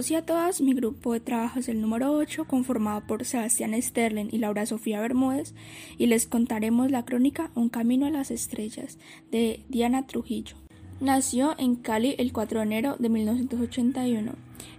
todos y a todas, mi grupo de trabajo es el número 8, conformado por Sebastián Sterling y Laura Sofía Bermúdez, y les contaremos la crónica Un camino a las estrellas de Diana Trujillo. Nació en Cali el 4 de enero de 1981.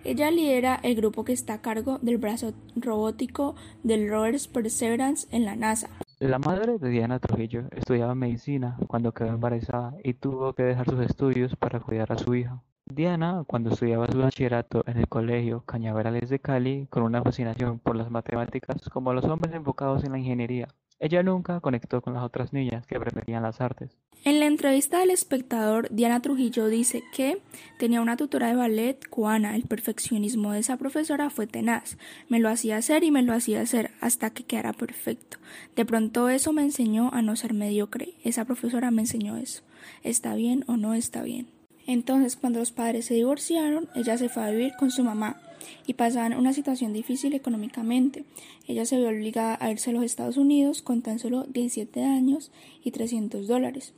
Ella lidera el grupo que está a cargo del brazo robótico del Rovers Perseverance en la NASA. La madre de Diana Trujillo estudiaba medicina cuando quedó embarazada y tuvo que dejar sus estudios para cuidar a su hija. Diana, cuando estudiaba su bachillerato en el colegio Cañaverales de Cali, con una fascinación por las matemáticas como los hombres enfocados en la ingeniería, ella nunca conectó con las otras niñas que preferían las artes. En la entrevista del espectador, Diana Trujillo dice que tenía una tutora de ballet cubana. El perfeccionismo de esa profesora fue tenaz. Me lo hacía hacer y me lo hacía hacer hasta que quedara perfecto. De pronto eso me enseñó a no ser mediocre. Esa profesora me enseñó eso. ¿Está bien o no está bien? Entonces, cuando los padres se divorciaron, ella se fue a vivir con su mamá y pasaban una situación difícil económicamente. Ella se vio obligada a irse a los Estados Unidos con tan solo 17 años y 300 dólares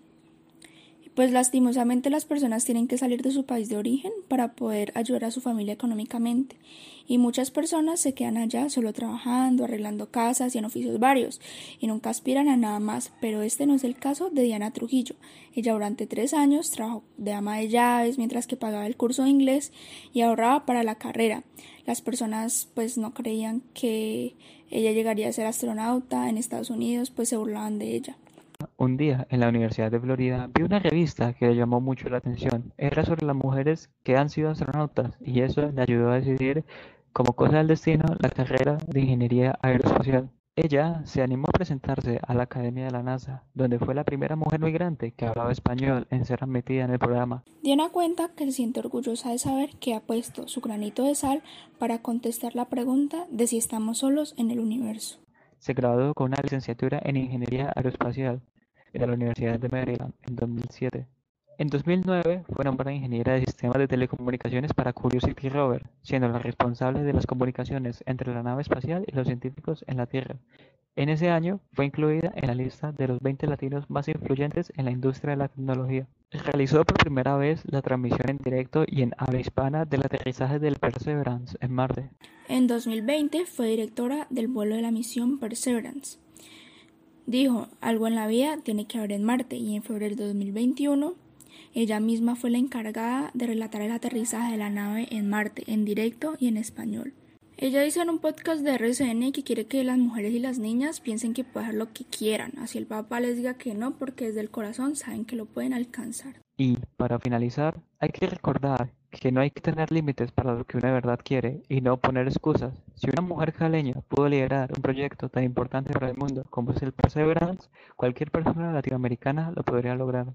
pues lastimosamente las personas tienen que salir de su país de origen para poder ayudar a su familia económicamente y muchas personas se quedan allá solo trabajando, arreglando casas y en oficios varios y nunca aspiran a nada más, pero este no es el caso de Diana Trujillo. Ella durante tres años trabajó de ama de llaves mientras que pagaba el curso de inglés y ahorraba para la carrera. Las personas pues no creían que ella llegaría a ser astronauta en Estados Unidos, pues se burlaban de ella. Un día, en la Universidad de Florida, vi una revista que le llamó mucho la atención. Era sobre las mujeres que han sido astronautas y eso le ayudó a decidir, como cosa del destino, la carrera de ingeniería aeroespacial. Ella se animó a presentarse a la Academia de la NASA, donde fue la primera mujer migrante que hablaba español en ser admitida en el programa. Diana cuenta que se siente orgullosa de saber que ha puesto su granito de sal para contestar la pregunta de si estamos solos en el universo. Se graduó con una licenciatura en Ingeniería Aeroespacial de la Universidad de Maryland en 2007. En 2009 fue nombrada ingeniera de sistemas de telecomunicaciones para Curiosity Rover, siendo la responsable de las comunicaciones entre la nave espacial y los científicos en la Tierra. En ese año fue incluida en la lista de los 20 latinos más influyentes en la industria de la tecnología. Realizó por primera vez la transmisión en directo y en habla hispana del aterrizaje del Perseverance en Marte. En 2020 fue directora del vuelo de la misión Perseverance. Dijo, algo en la vida tiene que haber en Marte y en febrero de 2021 ella misma fue la encargada de relatar el aterrizaje de la nave en Marte en directo y en español. Ella dice en un podcast de RCN que quiere que las mujeres y las niñas piensen que pueden hacer lo que quieran, así el papá les diga que no porque desde el corazón saben que lo pueden alcanzar. Y para finalizar, hay que recordar que no hay que tener límites para lo que una verdad quiere y no poner excusas. Si una mujer caleña pudo liderar un proyecto tan importante para el mundo como es el Perseverance, cualquier persona latinoamericana lo podría lograr.